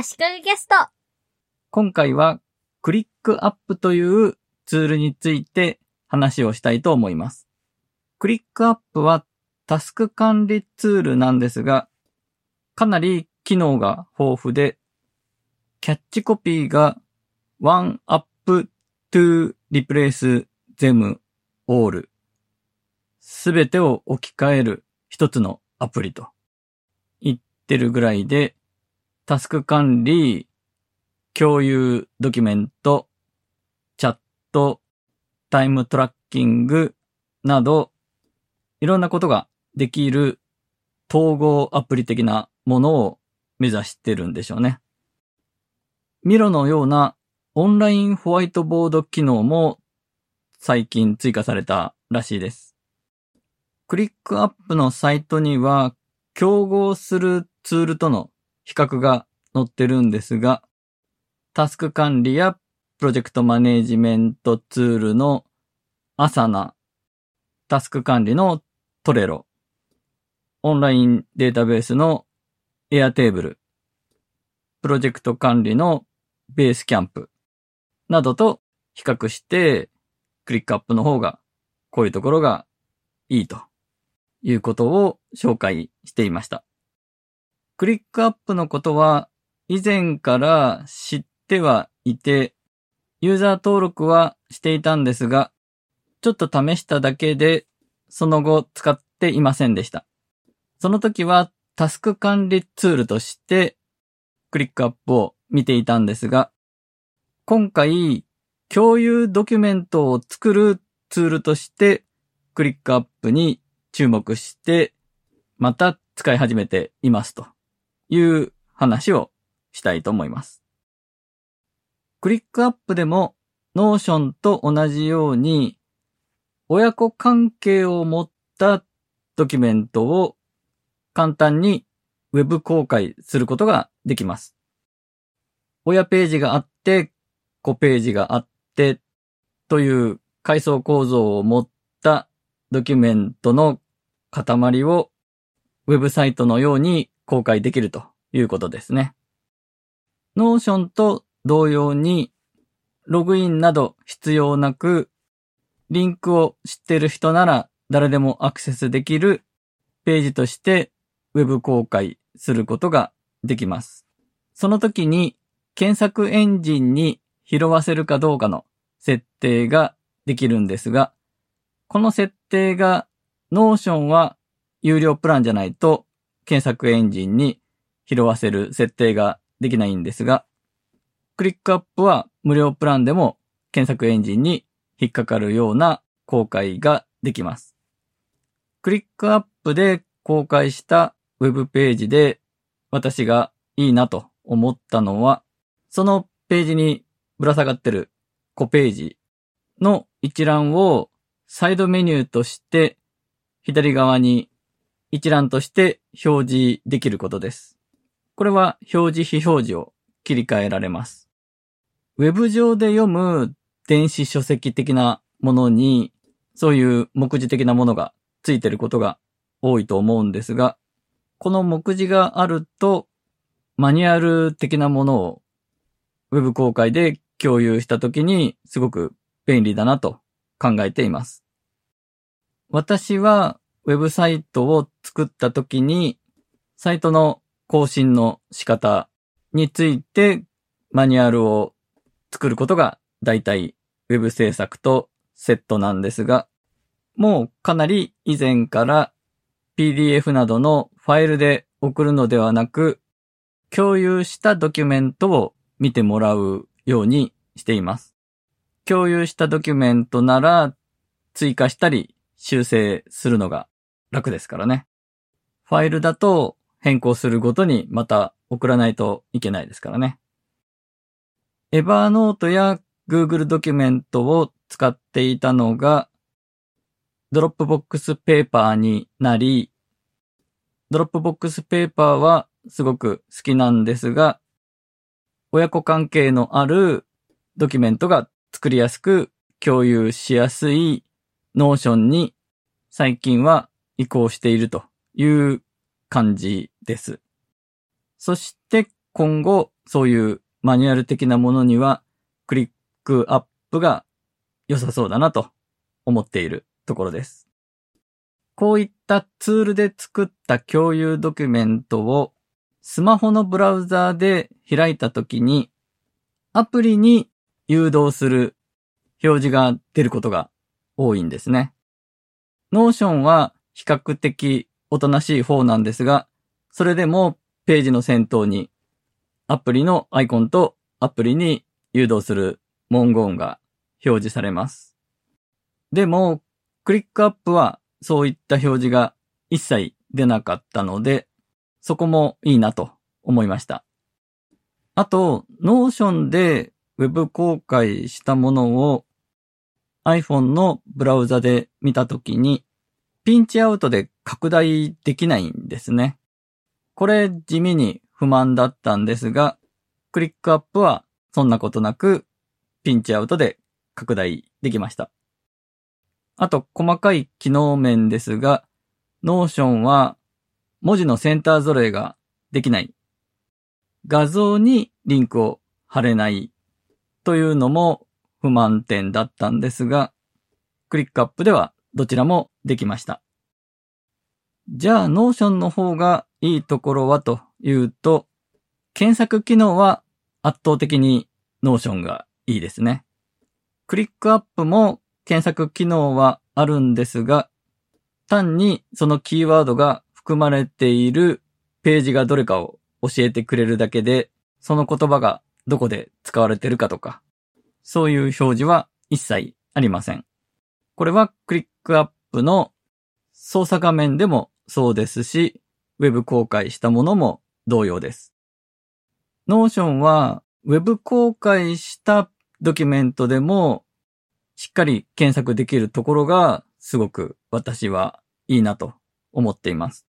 足利ゲスト。今回はクリックアップというツールについて話をしたいと思います。クリックアップはタスク管理ツールなんですが、かなり機能が豊富で、キャッチコピーが One Up to Replace Them All すべてを置き換える一つのアプリと言ってるぐらいで、タスク管理、共有ドキュメント、チャット、タイムトラッキングなど、いろんなことができる統合アプリ的なものを目指してるんでしょうね。ミロのようなオンラインホワイトボード機能も最近追加されたらしいです。クリックアップのサイトには競合するツールとの比較が載ってるんですが、タスク管理やプロジェクトマネージメントツールのアサナ、タスク管理のトレロ、オンラインデータベースのエアテーブル、プロジェクト管理のベースキャンプなどと比較して、クリックアップの方がこういうところがいいということを紹介していました。クリックアップのことは以前から知ってはいて、ユーザー登録はしていたんですが、ちょっと試しただけで、その後使っていませんでした。その時はタスク管理ツールとしてClickUp を見ていたんですが、今回共有ドキュメントを作るツールとして ClickUp に注目してまた使い始めていますという話をしたいと思います。 ClickUp でも Notion と同じように親子関係を持ったドキュメントを簡単にウェブ公開することができます。親ページがあって、子ページがあって、という階層構造を持ったドキュメントの塊をウェブサイトのように公開できるということですね。 Notion と同様にログインなど必要なくリンクを知ってる人なら誰でもアクセスできるページとしてウェブ公開することができます。その時に検索エンジンに拾わせるかどうかの設定ができるんですが、この設定が Notion は有料プランじゃないと検索エンジンに拾わせる設定ができないんですが、クリックアップは無料プランでも検索エンジンに引っかかるような公開ができます。クリックアップで公開したウェブページで私がいいなと思ったのは、そのページにぶら下がってる5ページの一覧をサイドメニューとして左側に一覧として表示できることです。これは表示非表示を切り替えられます。ウェブ上で読む電子書籍的なものにそういう目次的なものがついてることが多いと思うんですが、この目次があると、マニュアル的なものを Web 公開で共有したときにすごく便利だなと考えています。私は Web サイトを作ったときに、サイトの更新の仕方についてマニュアルを作ることが大体 Web 制作とセットなんですが、もうかなり以前から PDF などのファイルで送るのではなく、共有したドキュメントを見てもらうようにしています。共有したドキュメントなら追加したり修正するのが楽ですからね。ファイルだと変更するごとにまた送らないといけないですからね。 Evernote や Google ドキュメントを使っていたのが Dropbox Paper になり、 Dropbox Paper はすごく好きなんですが、親子関係のあるドキュメントが作りやすく共有しやすいNotion に最近は移行しているという感じです。そして今後そういうマニュアル的なものには ClickUp が良さそうだなと思っているところです。こういったツールで作った共有ドキュメントをスマホのブラウザーで開いたときにアプリに誘導する表示が出ることが多いんですね。 Notion は比較的おとなしい方なんですが、それでもページの先頭にアプリのアイコンとアプリに誘導する文言が表示されます。でも、 ClickUp はそういった表示が一切出なかったので、そこもいいなと思いました。あと、 Notion で Web 公開したものを iPhone のブラウザで見たときに、ピンチアウトで拡大できないんですね。これ地味に不満だったんですが、 ClickUp はそんなことなく、ピンチアウトで拡大できました。あと、細かい機能面ですが、Notion は文字のセンター揃えができない。画像にリンクを貼れないというのも不満点だったんですが、 ClickUp ではどちらもできました。じゃあ、 Notion の方がいいところはというと、検索機能は圧倒的に Notion がいいですね。 ClickUp も検索機能はあるんですが、単にそのキーワードが含まれているページがどれかを教えてくれるだけで、その言葉がどこで使われてるかとか、そういう表示は一切ありません。これは ClickUp の操作画面でもそうですし、ウェブ公開したものも同様です。 Notion はウェブ公開したドキュメントでもしっかり検索できるところがすごく私はいいなと思っています。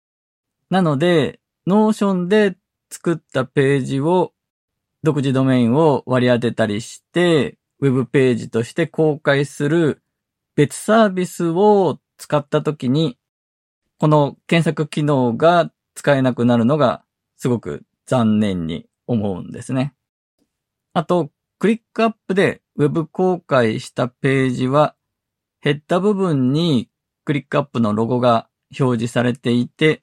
なので、 Notion で作ったページを独自ドメインを割り当てたりして、ウェブページとして公開する別サービスを使ったときに、この検索機能が使えなくなるのがすごく残念に思うんですね。あと、 ClickUp で Web 公開したページは、ヘッダ部分に ClickUp のロゴが表示されていて、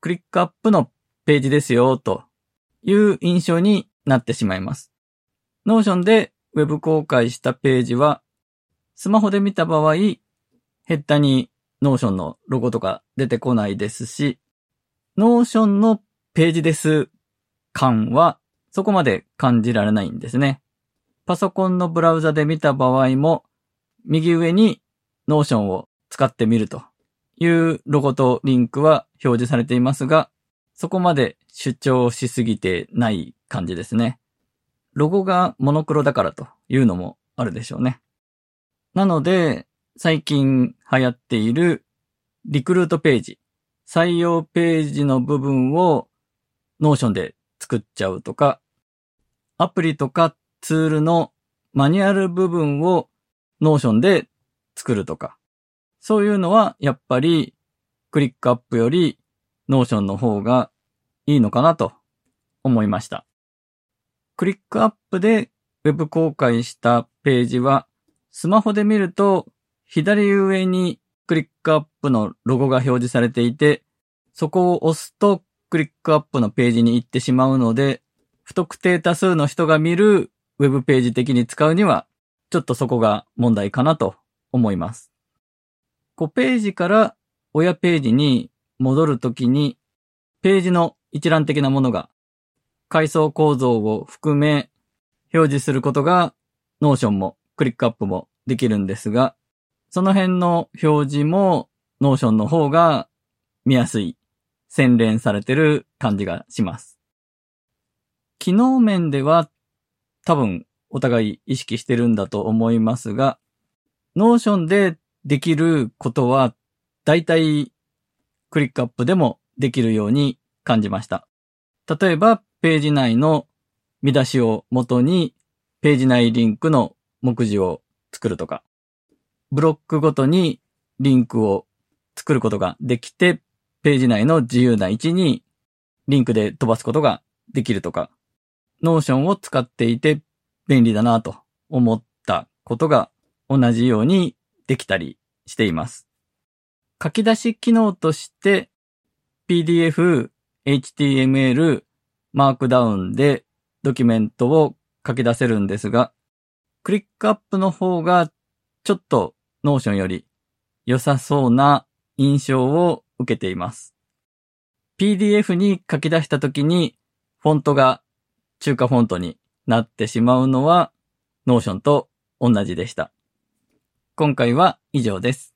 ClickUp のページですよ、という印象になってしまいます。 Notion で Web 公開したページは、スマホで見た場合、ヘッダに Notion のロゴとか出てこないですし、Notion のページです感はそこまで感じられないんですね。パソコンのブラウザで見た場合も、右上に Notion を使ってみるというロゴとリンクは表示されていますが、そこまで主張しすぎてない感じですね。ロゴがモノクロだからというのもあるでしょうね。なので、最近流行っているリクルートページ、採用ページの部分を Notion で作っちゃうとか、アプリとかツールのマニュアル部分を Notion で作るとか、そういうのはやっぱり ClickUp より Notion の方がいいのかなと思いました。 ClickUp で Web 公開したページは、スマホで見ると、左上にクリックアップのロゴが表示されていて、そこを押すとクリックアップのページに行ってしまうので、不特定多数の人が見る Web ページ的に使うには、ちょっとそこが問題かなと思います。5ページから親ページに戻るときに、ページの一覧的なものが階層構造を含め表示することが Notion もクリックアップもできるんですが、その辺の表示も Notion の方が見やすい、洗練されてる感じがします。機能面では多分お互い意識してるんだと思いますが、Notion でできることは大体クリックアップでもできるように感じました。例えば、ページ内の見出しを元に、ページ内リンクの目次を作るとか、ブロックごとにリンクを作ることができて、ページ内の自由な位置にリンクで飛ばすことができるとか、 Notion を使っていて便利だなと思ったことが同じようにできたりしています。書き出し機能として PDF、HTML、マークダウンでドキュメントを書き出せるんですが、 ClickUp の方がちょっと Notion より良さそうな印象を受けています。PDF に書き出した時にフォントが中華フォントになってしまうのは Notion と同じでした。今回は以上です。